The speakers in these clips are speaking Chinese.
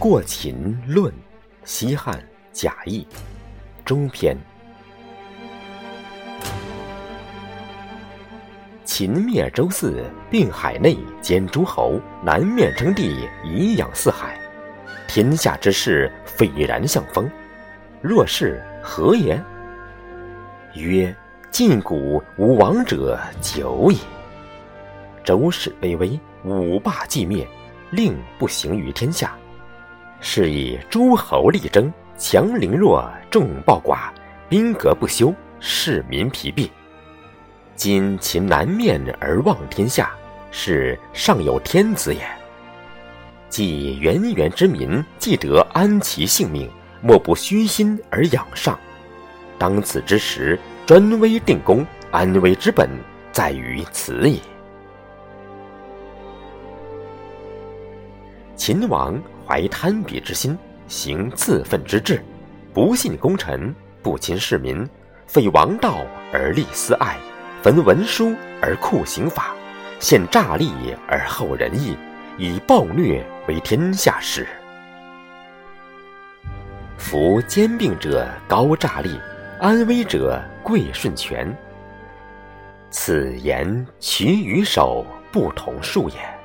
过秦论，西汉贾谊，中篇。秦灭周四，并海内，兼诸侯，南面称帝，以养四海。天下之事，斐然向风。若是何也？曰：晋古无王者久矣。周室卑微，五霸既灭，令不行于天下。是以诸侯力争，强凌弱，众暴寡，兵革不休，士民疲弊。今秦南面而望天下，是上有天子也。既源源之民，既得安其性命，莫不虚心而仰上。当此之时，专威定功，安危之本在于此也。秦王怀贪鄙之心，行自奋之志，不信功臣，不亲市民，废王道而立私爱。焚文书而酷刑法，献诈力而后仁义，以暴虐为天下事。夫兼并者高诈力，安危者贵顺权。此言取与守不同数也。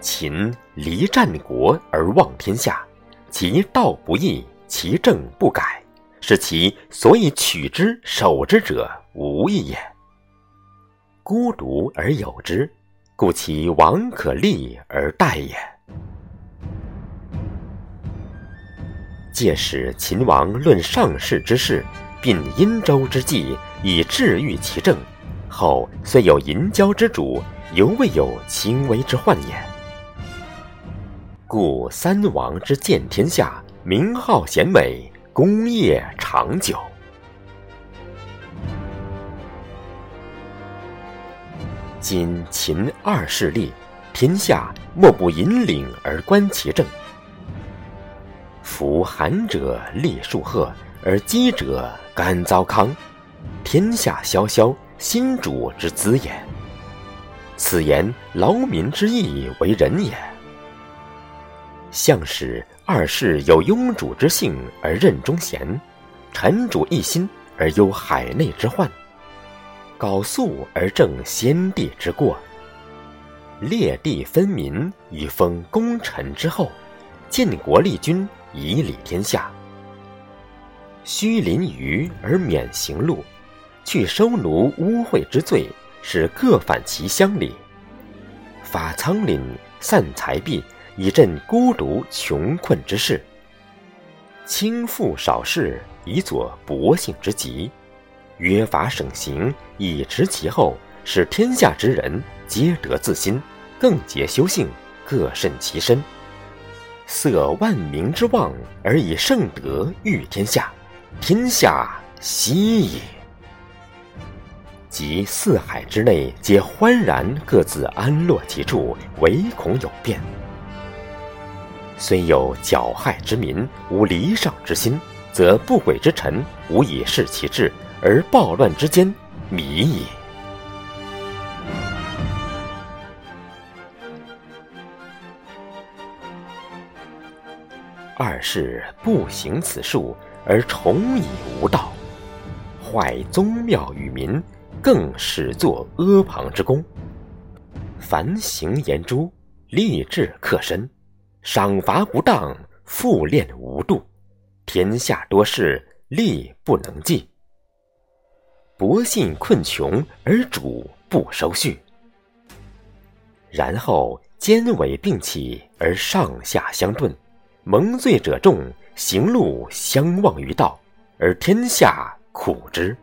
秦离战国而望天下，其道不义，其政不改，是其所以取之守之者无异也。孤独而有之，故其王可立而待也。借使秦王论上世之事，并殷周之计，以治愈其政。后虽有淫交之主，犹未有轻微之患也。故三王之见天下，名号显美，功业长久。今秦二世立，天下莫不引领而观其政。夫寒者立树赫，而饥者甘糟糠，天下萧萧，新主之资也。此言劳民之义为仁也。相使二世有庸主之性而任忠贤，臣主一心而忧海内之患。缟素而正先帝之过，列地分民以封功臣之后，建国立君以理天下。虚临隅而免刑戮，去收奴污秽之罪，使各反其乡里。发仓廪，散财币，以赈孤独穷困之事。轻富少事，以佐薄幸之极。约法省刑，以持其后，使天下之人皆得自心，更结修性，各慎其身，塞万民之望，而以圣德育天下，天下息矣。即四海之内，皆欢然各自安乐其处，唯恐有变。虽有狡害之民，无离上之心，则不轨之臣，无以事其志。而暴乱之间，迷也。二是不行此术，而崇以无道，坏宗庙与民，更始作阿房之功。凡行言诛，立志克身，赏罚不当，复练无度，天下多事，力不能济。薄信困穷而主不收恤，然后奸伪并起而上下相顿，蒙罪者众，行路相忘于道，而天下苦之。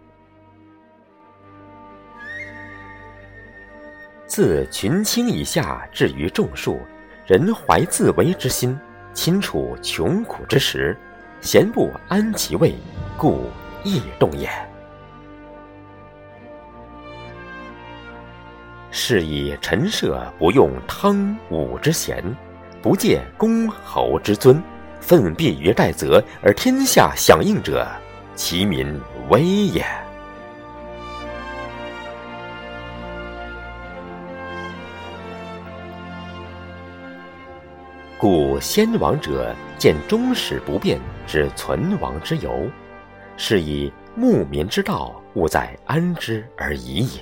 自群卿以下至于众庶，人怀自为之心，亲处穷苦之时，闲不安其位，故易动也。是以陈涉不用汤武之贤，不借公侯之尊，奋弊于待泽而天下响应者，其民危也。故先王者见终始不变之存亡之由，是以牧民之道务在安之而已也。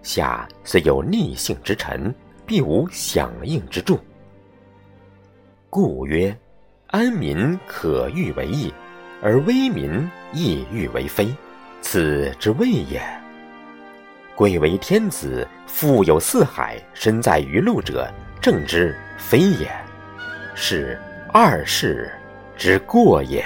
下虽有逆性之臣，必无响应之助。故曰：安民可欲为义，而危民亦欲为非，此之谓也。贵为天子，富有四海，身在于陆者，正之非也，是二世之过也。